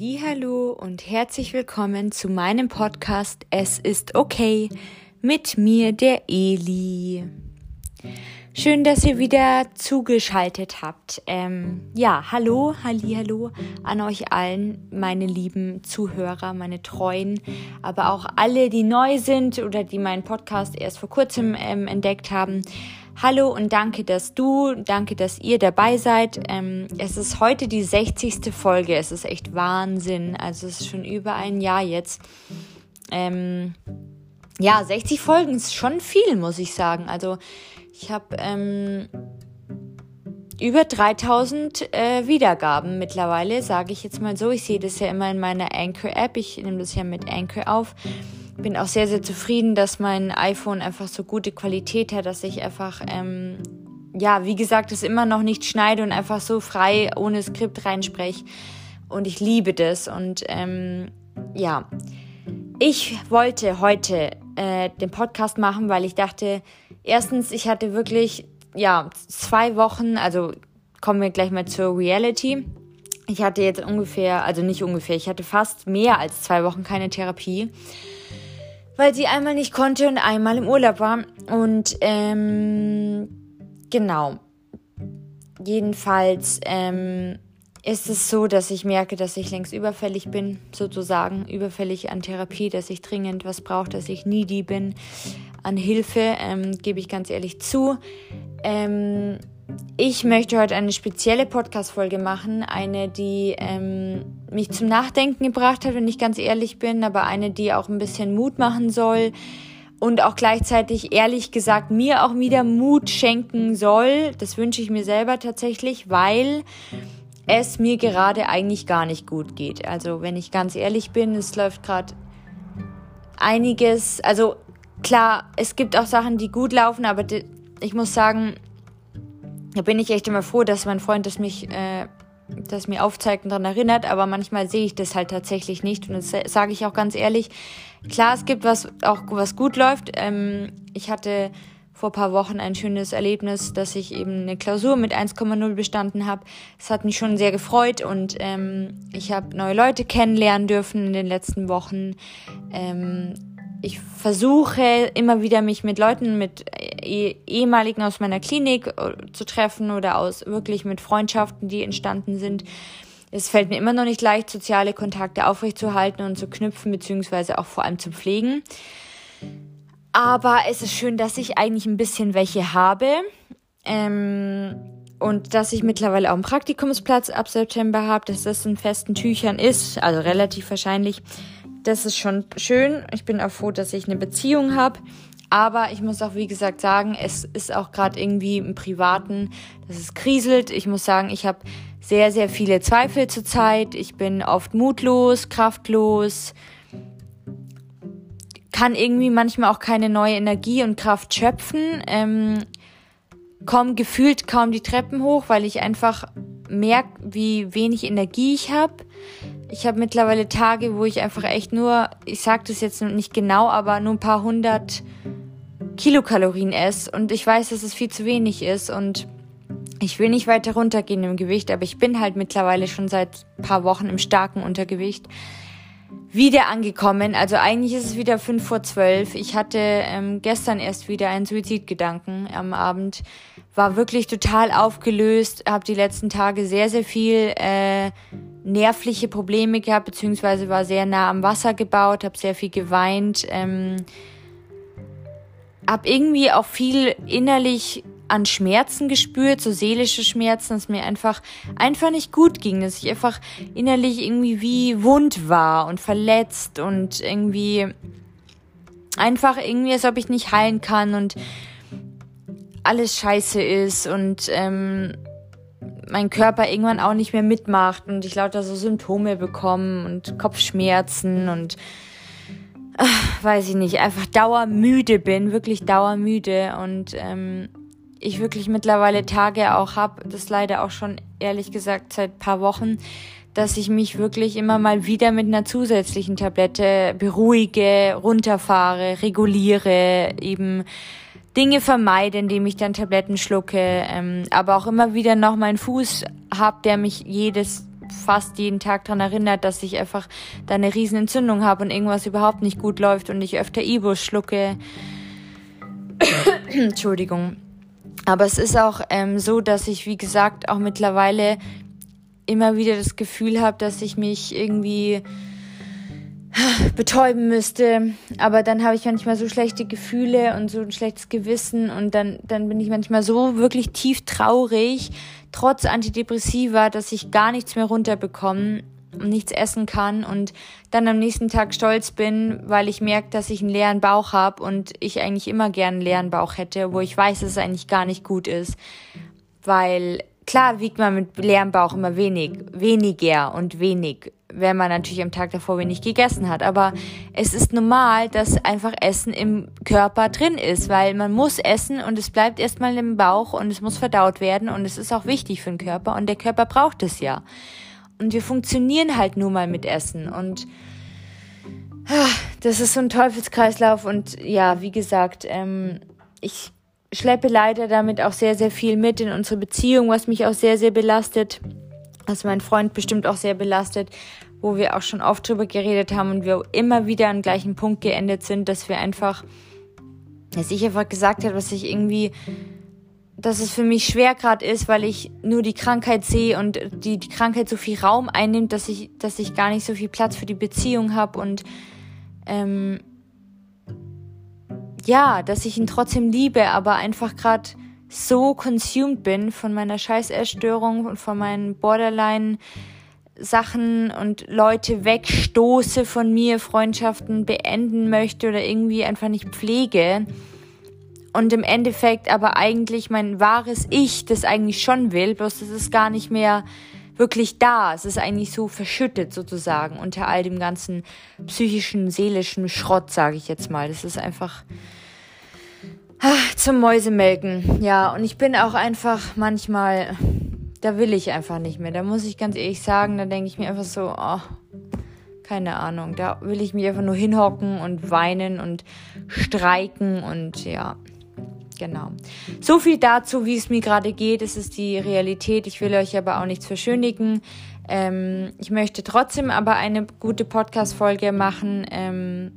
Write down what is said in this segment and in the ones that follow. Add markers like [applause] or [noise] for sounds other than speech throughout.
Hallo und herzlich willkommen zu meinem Podcast Es ist okay mit mir der Eli. Schön, dass ihr wieder zugeschaltet habt. Ähm, ja, hallo, hallo an euch allen, meine lieben Zuhörer, meine treuen, aber auch alle, die neu sind oder die meinen Podcast erst vor kurzem ähm, entdeckt haben. Hallo und danke, dass du, danke, dass ihr dabei seid. Ähm, es ist heute die 60. Folge. Es ist echt Wahnsinn. Also es ist schon über ein Jahr jetzt. Ähm, ja, 60 Folgen ist schon viel, muss ich sagen. Also ich habe ähm, über 3000 äh, Wiedergaben mittlerweile, sage ich jetzt mal so. Ich sehe das ja immer in meiner Anchor-App. Ich nehme das ja mit Anchor auf bin auch sehr, sehr zufrieden, dass mein iPhone einfach so gute Qualität hat, dass ich einfach, ähm, ja, wie gesagt, es immer noch nicht schneide und einfach so frei ohne Skript reinspreche. Und ich liebe das. Und ähm, ja, ich wollte heute äh, den Podcast machen, weil ich dachte, erstens, ich hatte wirklich, ja, zwei Wochen, also kommen wir gleich mal zur Reality. Ich hatte jetzt ungefähr, also nicht ungefähr, ich hatte fast mehr als zwei Wochen keine Therapie weil sie einmal nicht konnte und einmal im Urlaub war. Und ähm, genau. Jedenfalls ähm, ist es so, dass ich merke, dass ich längst überfällig bin, sozusagen überfällig an Therapie, dass ich dringend was brauche, dass ich needy bin an Hilfe, ähm, gebe ich ganz ehrlich zu. Ähm, ich möchte heute eine spezielle Podcast-Folge machen, eine, die ähm, mich zum Nachdenken gebracht hat, wenn ich ganz ehrlich bin, aber eine, die auch ein bisschen Mut machen soll und auch gleichzeitig ehrlich gesagt mir auch wieder Mut schenken soll. Das wünsche ich mir selber tatsächlich, weil es mir gerade eigentlich gar nicht gut geht. Also wenn ich ganz ehrlich bin, es läuft gerade einiges. Also klar, es gibt auch Sachen, die gut laufen, aber ich muss sagen, da bin ich echt immer froh, dass mein Freund das mich, äh, das mir aufzeigt und daran erinnert, aber manchmal sehe ich das halt tatsächlich nicht und das sage ich auch ganz ehrlich. Klar, es gibt was auch was gut läuft. Ähm, ich hatte vor paar Wochen ein schönes Erlebnis, dass ich eben eine Klausur mit 1,0 bestanden habe. Es hat mich schon sehr gefreut und ähm, ich habe neue Leute kennenlernen dürfen in den letzten Wochen. Ähm, ich versuche immer wieder mich mit Leuten, mit eh, ehemaligen aus meiner Klinik äh, zu treffen oder aus wirklich mit Freundschaften, die entstanden sind. Es fällt mir immer noch nicht leicht, soziale Kontakte aufrechtzuerhalten und zu knüpfen, beziehungsweise auch vor allem zu pflegen. Aber es ist schön, dass ich eigentlich ein bisschen welche habe. Ähm, und dass ich mittlerweile auch einen Praktikumsplatz ab September habe, dass das in festen Tüchern ist, also relativ wahrscheinlich das ist schon schön. Ich bin auch froh, dass ich eine Beziehung habe. Aber ich muss auch, wie gesagt, sagen, es ist auch gerade irgendwie im Privaten, dass es kriselt. Ich muss sagen, ich habe sehr, sehr viele Zweifel zurzeit. Ich bin oft mutlos, kraftlos, kann irgendwie manchmal auch keine neue Energie und Kraft schöpfen. Ähm, komme gefühlt kaum die Treppen hoch, weil ich einfach merke, wie wenig Energie ich habe. Ich habe mittlerweile Tage, wo ich einfach echt nur, ich sage das jetzt nicht genau, aber nur ein paar hundert Kilokalorien esse und ich weiß, dass es viel zu wenig ist und ich will nicht weiter runtergehen im Gewicht, aber ich bin halt mittlerweile schon seit paar Wochen im starken Untergewicht wieder angekommen. Also eigentlich ist es wieder fünf vor zwölf. Ich hatte ähm, gestern erst wieder einen Suizidgedanken am Abend. War wirklich total aufgelöst, habe die letzten Tage sehr, sehr viel äh, nervliche Probleme gehabt, beziehungsweise war sehr nah am Wasser gebaut, habe sehr viel geweint, ähm, habe irgendwie auch viel innerlich an Schmerzen gespürt, so seelische Schmerzen, dass mir einfach einfach nicht gut ging, dass ich einfach innerlich irgendwie wie wund war und verletzt und irgendwie einfach irgendwie, als ob ich nicht heilen kann und alles scheiße ist und ähm, mein Körper irgendwann auch nicht mehr mitmacht und ich lauter so Symptome bekomme und Kopfschmerzen und ach, weiß ich nicht, einfach dauermüde bin, wirklich dauermüde und ähm, ich wirklich mittlerweile Tage auch habe, das leider auch schon ehrlich gesagt seit paar Wochen, dass ich mich wirklich immer mal wieder mit einer zusätzlichen Tablette beruhige, runterfahre, reguliere, eben Dinge vermeide, indem ich dann Tabletten schlucke, ähm, aber auch immer wieder noch meinen Fuß hab, der mich jedes fast jeden Tag dran erinnert, dass ich einfach da eine riesen Entzündung habe und irgendwas überhaupt nicht gut läuft und ich öfter Ibus schlucke. [coughs] Entschuldigung. Aber es ist auch ähm, so, dass ich, wie gesagt, auch mittlerweile immer wieder das Gefühl habe, dass ich mich irgendwie betäuben müsste. Aber dann habe ich manchmal so schlechte Gefühle und so ein schlechtes Gewissen und dann, dann bin ich manchmal so wirklich tief traurig, trotz Antidepressiva, dass ich gar nichts mehr runterbekomme und nichts essen kann und dann am nächsten Tag stolz bin, weil ich merke, dass ich einen leeren Bauch habe und ich eigentlich immer gern einen leeren Bauch hätte, wo ich weiß, dass es eigentlich gar nicht gut ist. Weil klar wiegt man mit leerem Bauch immer wenig, weniger und wenig wenn man natürlich am Tag davor wenig gegessen hat. Aber es ist normal, dass einfach Essen im Körper drin ist, weil man muss essen und es bleibt erstmal im Bauch und es muss verdaut werden und es ist auch wichtig für den Körper und der Körper braucht es ja. Und wir funktionieren halt nur mal mit Essen und ah, das ist so ein Teufelskreislauf und ja, wie gesagt, ähm, ich schleppe leider damit auch sehr, sehr viel mit in unsere Beziehung, was mich auch sehr, sehr belastet was mein Freund bestimmt auch sehr belastet, wo wir auch schon oft drüber geredet haben und wir immer wieder am gleichen Punkt geendet sind, dass wir einfach, dass ich einfach gesagt habe, was ich irgendwie, dass es für mich schwer gerade ist, weil ich nur die Krankheit sehe und die, die Krankheit so viel Raum einnimmt, dass ich, dass ich gar nicht so viel Platz für die Beziehung habe und ähm, ja, dass ich ihn trotzdem liebe, aber einfach gerade so consumed bin von meiner Scheißerstörung und von meinen Borderline Sachen und Leute wegstoße von mir, Freundschaften beenden möchte oder irgendwie einfach nicht pflege. Und im Endeffekt aber eigentlich mein wahres Ich das eigentlich schon will, bloß das ist gar nicht mehr wirklich da. Es ist eigentlich so verschüttet sozusagen unter all dem ganzen psychischen, seelischen Schrott, sage ich jetzt mal. Das ist einfach ach, zum Mäusemelken. Ja, und ich bin auch einfach manchmal da will ich einfach nicht mehr. Da muss ich ganz ehrlich sagen, da denke ich mir einfach so, oh, keine Ahnung, da will ich mich einfach nur hinhocken und weinen und streiken und ja, genau. So viel dazu, wie es mir gerade geht. Es ist die Realität. Ich will euch aber auch nichts verschönigen. Ähm, ich möchte trotzdem aber eine gute Podcast-Folge machen. Ähm,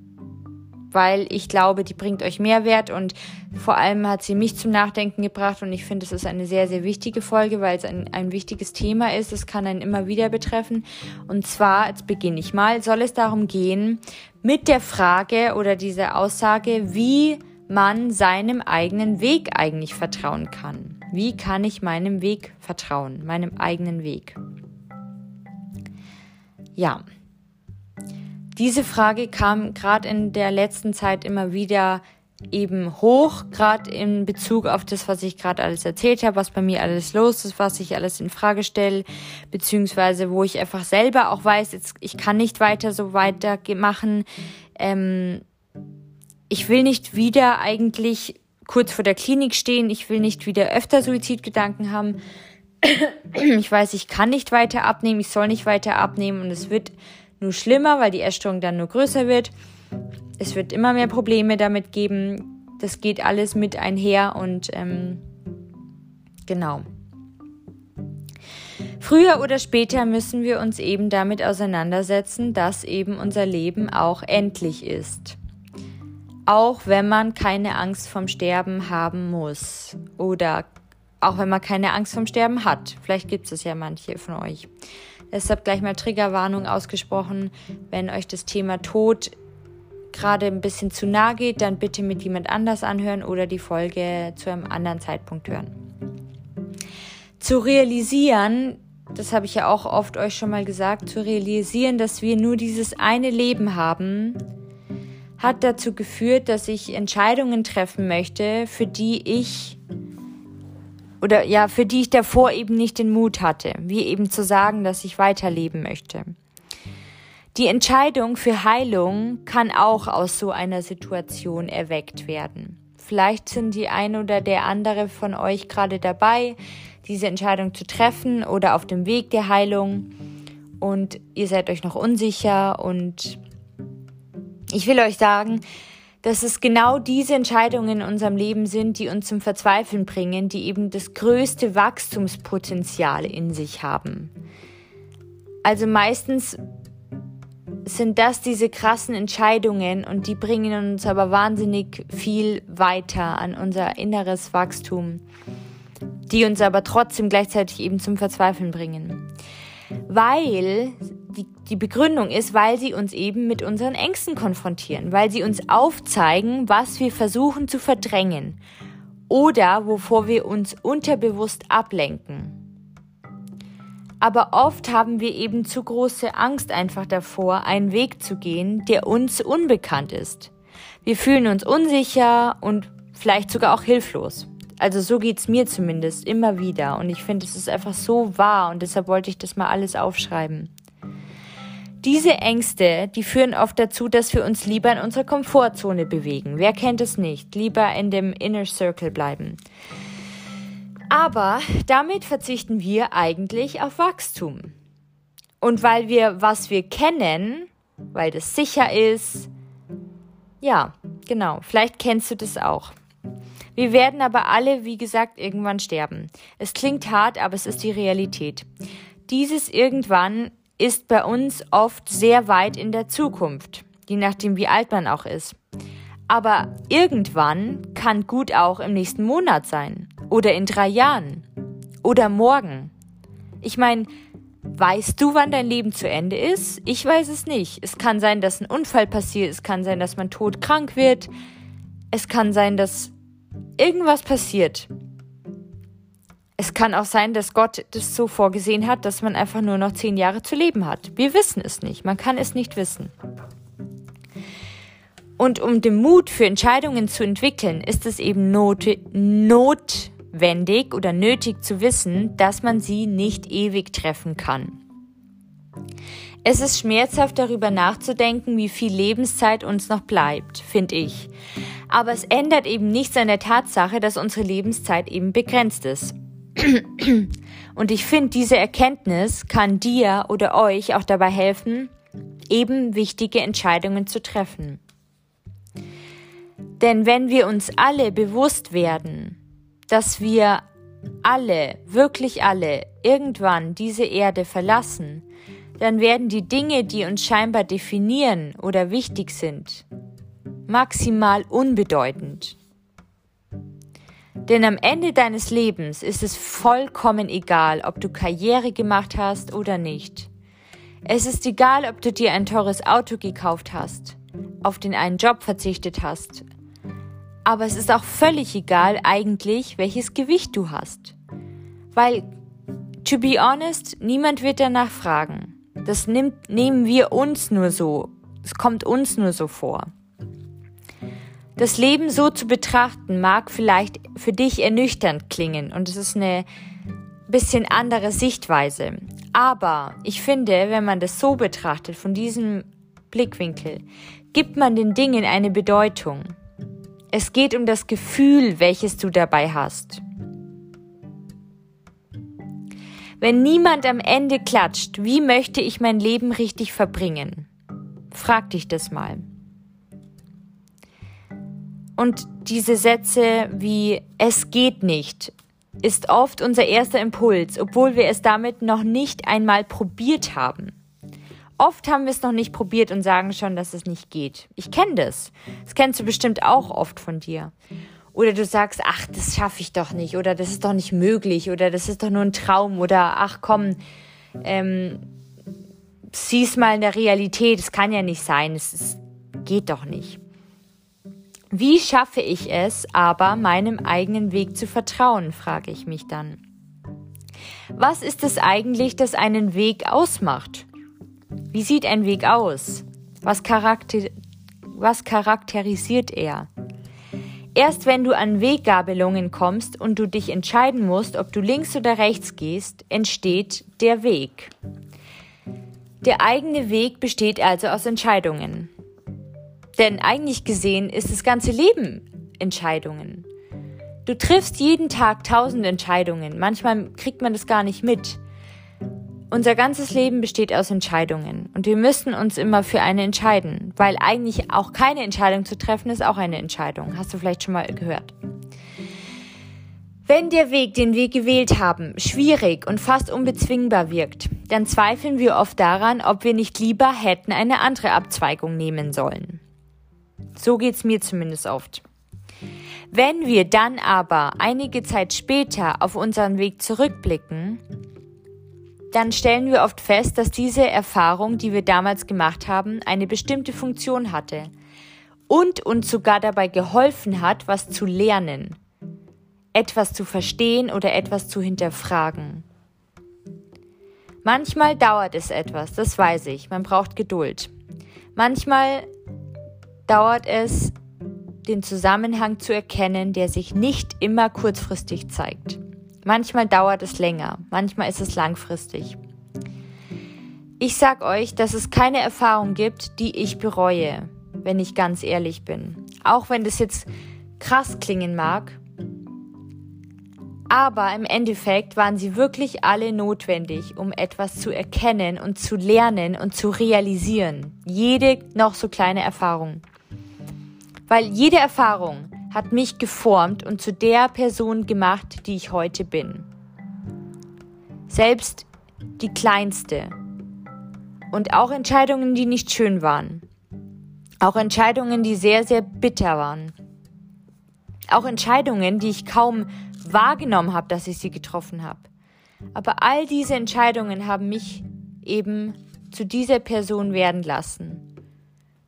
weil ich glaube, die bringt euch Mehrwert und vor allem hat sie mich zum Nachdenken gebracht und ich finde, es ist eine sehr, sehr wichtige Folge, weil es ein, ein wichtiges Thema ist. Es kann einen immer wieder betreffen. Und zwar, jetzt beginne ich mal, soll es darum gehen, mit der Frage oder dieser Aussage, wie man seinem eigenen Weg eigentlich vertrauen kann. Wie kann ich meinem Weg vertrauen, meinem eigenen Weg? Ja, diese Frage kam gerade in der letzten Zeit immer wieder eben hoch, gerade in Bezug auf das, was ich gerade alles erzählt habe, was bei mir alles los ist, was ich alles in Frage stelle, beziehungsweise wo ich einfach selber auch weiß, jetzt ich kann nicht weiter so weitermachen. Ähm, ich will nicht wieder eigentlich kurz vor der Klinik stehen, ich will nicht wieder öfter Suizidgedanken haben. Ich weiß, ich kann nicht weiter abnehmen, ich soll nicht weiter abnehmen und es wird nur schlimmer, weil die Essstörung dann nur größer wird. Es wird immer mehr Probleme damit geben. Das geht alles mit einher und ähm, genau. Früher oder später müssen wir uns eben damit auseinandersetzen, dass eben unser Leben auch endlich ist. Auch wenn man keine Angst vom Sterben haben muss oder auch wenn man keine Angst vom Sterben hat. Vielleicht gibt es ja manche von euch. Deshalb gleich mal Triggerwarnung ausgesprochen. Wenn euch das Thema Tod gerade ein bisschen zu nah geht, dann bitte mit jemand anders anhören oder die Folge zu einem anderen Zeitpunkt hören. Zu realisieren, das habe ich ja auch oft euch schon mal gesagt, zu realisieren, dass wir nur dieses eine Leben haben, hat dazu geführt, dass ich Entscheidungen treffen möchte, für die ich oder ja, für die ich davor eben nicht den Mut hatte, wie eben zu sagen, dass ich weiterleben möchte. Die Entscheidung für Heilung kann auch aus so einer Situation erweckt werden. Vielleicht sind die ein oder der andere von euch gerade dabei, diese Entscheidung zu treffen oder auf dem Weg der Heilung und ihr seid euch noch unsicher und ich will euch sagen, dass es genau diese Entscheidungen in unserem Leben sind, die uns zum Verzweifeln bringen, die eben das größte Wachstumspotenzial in sich haben. Also meistens sind das diese krassen Entscheidungen und die bringen uns aber wahnsinnig viel weiter an unser inneres Wachstum, die uns aber trotzdem gleichzeitig eben zum Verzweifeln bringen. Weil die, die Begründung ist, weil sie uns eben mit unseren Ängsten konfrontieren, weil sie uns aufzeigen, was wir versuchen zu verdrängen oder wovor wir uns unterbewusst ablenken. Aber oft haben wir eben zu große Angst einfach davor, einen Weg zu gehen, der uns unbekannt ist. Wir fühlen uns unsicher und vielleicht sogar auch hilflos. Also so geht's mir zumindest immer wieder und ich finde, es ist einfach so wahr und deshalb wollte ich das mal alles aufschreiben. Diese Ängste, die führen oft dazu, dass wir uns lieber in unserer Komfortzone bewegen. Wer kennt es nicht? Lieber in dem Inner Circle bleiben. Aber damit verzichten wir eigentlich auf Wachstum. Und weil wir, was wir kennen, weil das sicher ist, ja, genau, vielleicht kennst du das auch. Wir werden aber alle, wie gesagt, irgendwann sterben. Es klingt hart, aber es ist die Realität. Dieses irgendwann ist bei uns oft sehr weit in der Zukunft, je nachdem wie alt man auch ist. Aber irgendwann kann gut auch im nächsten Monat sein oder in drei Jahren oder morgen. Ich meine, weißt du, wann dein Leben zu Ende ist? Ich weiß es nicht. Es kann sein, dass ein Unfall passiert, es kann sein, dass man todkrank wird, es kann sein, dass irgendwas passiert. Es kann auch sein, dass Gott das so vorgesehen hat, dass man einfach nur noch zehn Jahre zu leben hat. Wir wissen es nicht. Man kann es nicht wissen. Und um den Mut für Entscheidungen zu entwickeln, ist es eben not notwendig oder nötig zu wissen, dass man sie nicht ewig treffen kann. Es ist schmerzhaft darüber nachzudenken, wie viel Lebenszeit uns noch bleibt, finde ich. Aber es ändert eben nichts an der Tatsache, dass unsere Lebenszeit eben begrenzt ist. Und ich finde, diese Erkenntnis kann dir oder euch auch dabei helfen, eben wichtige Entscheidungen zu treffen. Denn wenn wir uns alle bewusst werden, dass wir alle, wirklich alle, irgendwann diese Erde verlassen, dann werden die Dinge, die uns scheinbar definieren oder wichtig sind, maximal unbedeutend. Denn am Ende deines Lebens ist es vollkommen egal, ob du Karriere gemacht hast oder nicht. Es ist egal, ob du dir ein teures Auto gekauft hast, auf den einen Job verzichtet hast, aber es ist auch völlig egal eigentlich, welches Gewicht du hast. Weil, to be honest, niemand wird danach fragen. Das nimmt, nehmen wir uns nur so. Es kommt uns nur so vor. Das Leben so zu betrachten mag vielleicht für dich ernüchternd klingen und es ist eine bisschen andere Sichtweise. Aber ich finde, wenn man das so betrachtet, von diesem Blickwinkel, gibt man den Dingen eine Bedeutung. Es geht um das Gefühl, welches du dabei hast. Wenn niemand am Ende klatscht, wie möchte ich mein Leben richtig verbringen? Frag dich das mal. Und diese Sätze wie es geht nicht ist oft unser erster Impuls, obwohl wir es damit noch nicht einmal probiert haben. Oft haben wir es noch nicht probiert und sagen schon, dass es nicht geht. Ich kenne das. Das kennst du bestimmt auch oft von dir. Oder du sagst, ach, das schaffe ich doch nicht. Oder das ist doch nicht möglich. Oder das ist doch nur ein Traum. Oder ach komm, ähm, sieh's mal in der Realität. Es kann ja nicht sein. Es, es geht doch nicht. Wie schaffe ich es aber, meinem eigenen Weg zu vertrauen, frage ich mich dann. Was ist es eigentlich, das einen Weg ausmacht? Wie sieht ein Weg aus? Was, charakter was charakterisiert er? Erst wenn du an Weggabelungen kommst und du dich entscheiden musst, ob du links oder rechts gehst, entsteht der Weg. Der eigene Weg besteht also aus Entscheidungen. Denn eigentlich gesehen ist das ganze Leben Entscheidungen. Du triffst jeden Tag tausend Entscheidungen. Manchmal kriegt man das gar nicht mit. Unser ganzes Leben besteht aus Entscheidungen und wir müssen uns immer für eine entscheiden, weil eigentlich auch keine Entscheidung zu treffen ist auch eine Entscheidung. Hast du vielleicht schon mal gehört. Wenn der Weg, den wir gewählt haben, schwierig und fast unbezwingbar wirkt, dann zweifeln wir oft daran, ob wir nicht lieber hätten eine andere Abzweigung nehmen sollen. So geht's mir zumindest oft. Wenn wir dann aber einige Zeit später auf unseren Weg zurückblicken, dann stellen wir oft fest, dass diese Erfahrung, die wir damals gemacht haben, eine bestimmte Funktion hatte und uns sogar dabei geholfen hat, was zu lernen, etwas zu verstehen oder etwas zu hinterfragen. Manchmal dauert es etwas, das weiß ich, man braucht Geduld. Manchmal dauert es, den Zusammenhang zu erkennen, der sich nicht immer kurzfristig zeigt. Manchmal dauert es länger, manchmal ist es langfristig. Ich sag euch, dass es keine Erfahrung gibt, die ich bereue, wenn ich ganz ehrlich bin. Auch wenn das jetzt krass klingen mag. Aber im Endeffekt waren sie wirklich alle notwendig, um etwas zu erkennen und zu lernen und zu realisieren. Jede noch so kleine Erfahrung. Weil jede Erfahrung hat mich geformt und zu der Person gemacht, die ich heute bin. Selbst die kleinste. Und auch Entscheidungen, die nicht schön waren. Auch Entscheidungen, die sehr, sehr bitter waren. Auch Entscheidungen, die ich kaum wahrgenommen habe, dass ich sie getroffen habe. Aber all diese Entscheidungen haben mich eben zu dieser Person werden lassen.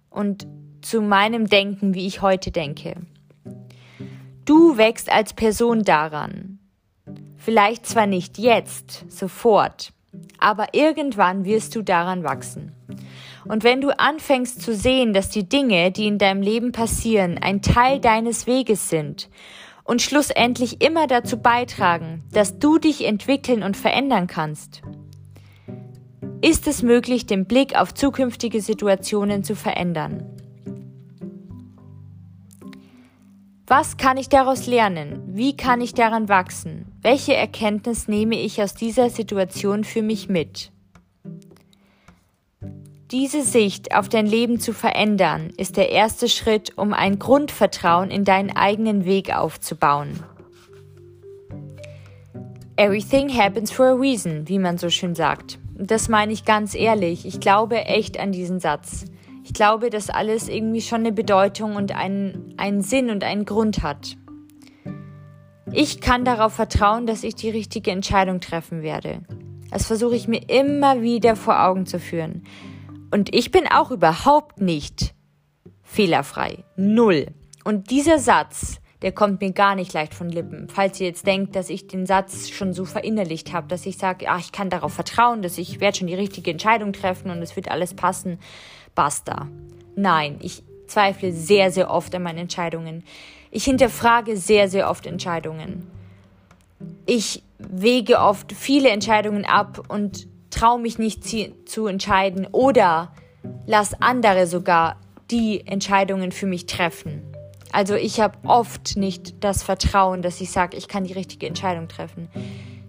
Und zu meinem Denken, wie ich heute denke. Du wächst als Person daran. Vielleicht zwar nicht jetzt, sofort, aber irgendwann wirst du daran wachsen. Und wenn du anfängst zu sehen, dass die Dinge, die in deinem Leben passieren, ein Teil deines Weges sind und schlussendlich immer dazu beitragen, dass du dich entwickeln und verändern kannst, ist es möglich, den Blick auf zukünftige Situationen zu verändern. Was kann ich daraus lernen? Wie kann ich daran wachsen? Welche Erkenntnis nehme ich aus dieser Situation für mich mit? Diese Sicht auf dein Leben zu verändern, ist der erste Schritt, um ein Grundvertrauen in deinen eigenen Weg aufzubauen. Everything happens for a reason, wie man so schön sagt. Das meine ich ganz ehrlich. Ich glaube echt an diesen Satz. Ich glaube, dass alles irgendwie schon eine Bedeutung und einen, einen Sinn und einen Grund hat. Ich kann darauf vertrauen, dass ich die richtige Entscheidung treffen werde. Das versuche ich mir immer wieder vor Augen zu führen. Und ich bin auch überhaupt nicht fehlerfrei. Null. Und dieser Satz, der kommt mir gar nicht leicht von Lippen. Falls ihr jetzt denkt, dass ich den Satz schon so verinnerlicht habe, dass ich sage, ja, ich kann darauf vertrauen, dass ich werde schon die richtige Entscheidung treffen und es wird alles passen basta. Nein, ich zweifle sehr, sehr oft an meinen Entscheidungen. Ich hinterfrage sehr, sehr oft Entscheidungen. Ich wege oft viele Entscheidungen ab und traue mich nicht zu entscheiden oder lass andere sogar die Entscheidungen für mich treffen. Also ich habe oft nicht das Vertrauen, dass ich sage, ich kann die richtige Entscheidung treffen.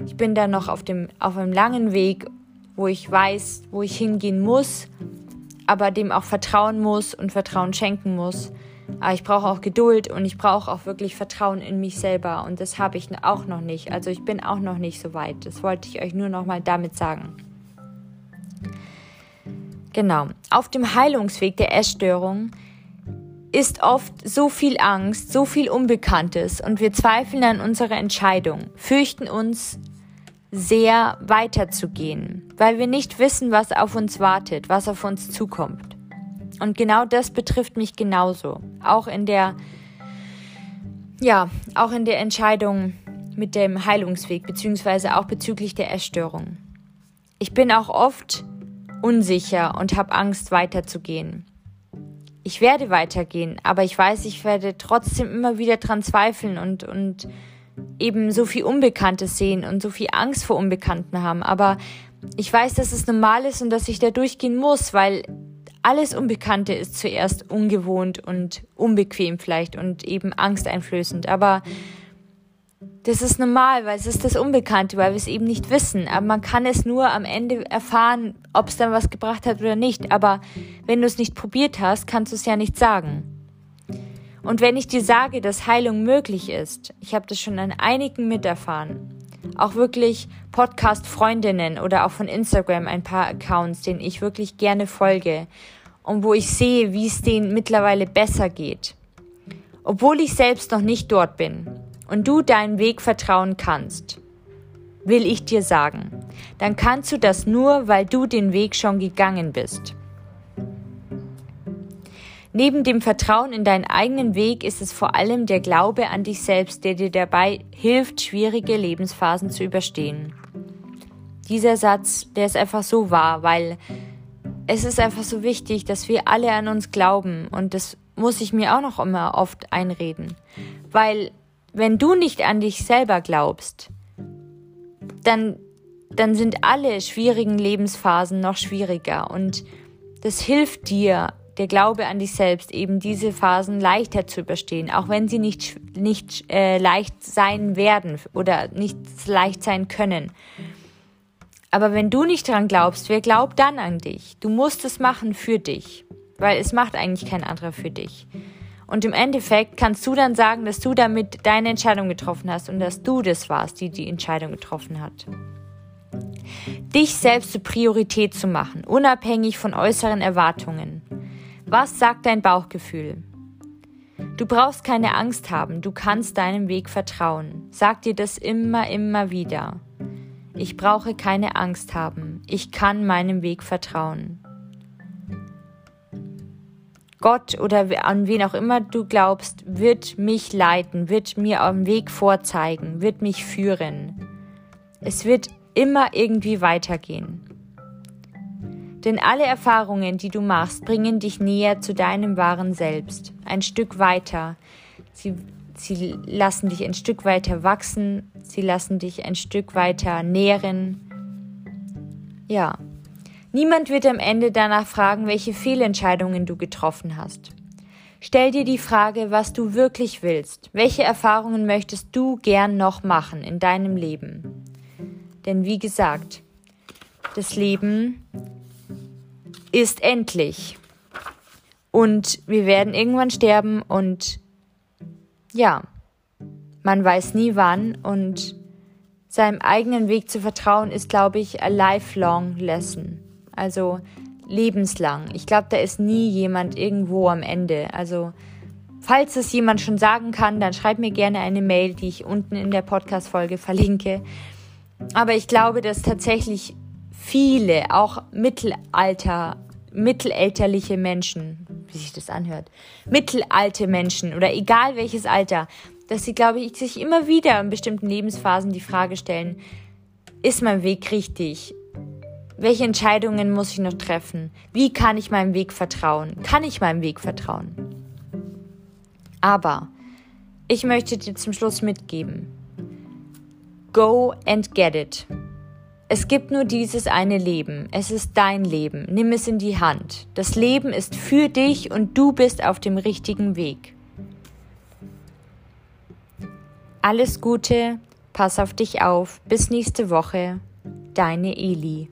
Ich bin da noch auf dem auf einem langen Weg, wo ich weiß, wo ich hingehen muss aber dem auch vertrauen muss und Vertrauen schenken muss. Aber ich brauche auch Geduld und ich brauche auch wirklich Vertrauen in mich selber und das habe ich auch noch nicht. Also ich bin auch noch nicht so weit. Das wollte ich euch nur noch mal damit sagen. Genau. Auf dem Heilungsweg der Essstörung ist oft so viel Angst, so viel Unbekanntes und wir zweifeln an unserer Entscheidung, fürchten uns sehr weiterzugehen, weil wir nicht wissen, was auf uns wartet, was auf uns zukommt. Und genau das betrifft mich genauso. Auch in der, ja, auch in der Entscheidung mit dem Heilungsweg, beziehungsweise auch bezüglich der Essstörung. Ich bin auch oft unsicher und habe Angst weiterzugehen. Ich werde weitergehen, aber ich weiß, ich werde trotzdem immer wieder dran zweifeln und, und eben so viel Unbekanntes sehen und so viel Angst vor Unbekannten haben. Aber ich weiß, dass es normal ist und dass ich da durchgehen muss, weil alles Unbekannte ist zuerst ungewohnt und unbequem vielleicht und eben angsteinflößend. Aber das ist normal, weil es ist das Unbekannte, weil wir es eben nicht wissen. Aber man kann es nur am Ende erfahren, ob es dann was gebracht hat oder nicht. Aber wenn du es nicht probiert hast, kannst du es ja nicht sagen. Und wenn ich dir sage, dass Heilung möglich ist, ich habe das schon an einigen miterfahren, auch wirklich Podcast-Freundinnen oder auch von Instagram ein paar Accounts, denen ich wirklich gerne folge und wo ich sehe, wie es denen mittlerweile besser geht. Obwohl ich selbst noch nicht dort bin und du deinen Weg vertrauen kannst, will ich dir sagen, dann kannst du das nur, weil du den Weg schon gegangen bist. Neben dem Vertrauen in deinen eigenen Weg ist es vor allem der Glaube an dich selbst, der dir dabei hilft, schwierige Lebensphasen zu überstehen. Dieser Satz, der ist einfach so wahr, weil es ist einfach so wichtig, dass wir alle an uns glauben und das muss ich mir auch noch immer oft einreden. Weil wenn du nicht an dich selber glaubst, dann, dann sind alle schwierigen Lebensphasen noch schwieriger und das hilft dir, der Glaube an dich selbst, eben diese Phasen leichter zu überstehen, auch wenn sie nicht, nicht äh, leicht sein werden oder nicht leicht sein können. Aber wenn du nicht dran glaubst, wer glaubt dann an dich? Du musst es machen für dich, weil es macht eigentlich kein anderer für dich. Und im Endeffekt kannst du dann sagen, dass du damit deine Entscheidung getroffen hast und dass du das warst, die die Entscheidung getroffen hat. Dich selbst zur Priorität zu machen, unabhängig von äußeren Erwartungen. Was sagt dein Bauchgefühl? Du brauchst keine Angst haben, du kannst deinem Weg vertrauen. Sag dir das immer, immer wieder. Ich brauche keine Angst haben, ich kann meinem Weg vertrauen. Gott oder an wen auch immer du glaubst, wird mich leiten, wird mir am Weg vorzeigen, wird mich führen. Es wird immer irgendwie weitergehen. Denn alle Erfahrungen, die du machst, bringen dich näher zu deinem wahren Selbst, ein Stück weiter. Sie, sie lassen dich ein Stück weiter wachsen, sie lassen dich ein Stück weiter nähren. Ja, Niemand wird am Ende danach fragen, welche Fehlentscheidungen du getroffen hast. Stell dir die Frage, was du wirklich willst. Welche Erfahrungen möchtest du gern noch machen in deinem Leben? Denn wie gesagt, das Leben ist endlich. Und wir werden irgendwann sterben und ja, man weiß nie wann und seinem eigenen Weg zu vertrauen ist, glaube ich, a lifelong lesson. Also lebenslang. Ich glaube, da ist nie jemand irgendwo am Ende. Also falls es jemand schon sagen kann, dann schreib mir gerne eine Mail, die ich unten in der Podcast-Folge verlinke. Aber ich glaube, dass tatsächlich viele, auch Mittelalter, mittelalterliche Menschen, wie sich das anhört, mittelalte Menschen oder egal welches Alter, dass sie, glaube ich, sich immer wieder in bestimmten Lebensphasen die Frage stellen, ist mein Weg richtig? Welche Entscheidungen muss ich noch treffen? Wie kann ich meinem Weg vertrauen? Kann ich meinem Weg vertrauen? Aber ich möchte dir zum Schluss mitgeben. Go and get it. Es gibt nur dieses eine Leben. Es ist dein Leben. Nimm es in die Hand. Das Leben ist für dich und du bist auf dem richtigen Weg. Alles Gute, pass auf dich auf. Bis nächste Woche. Deine Eli.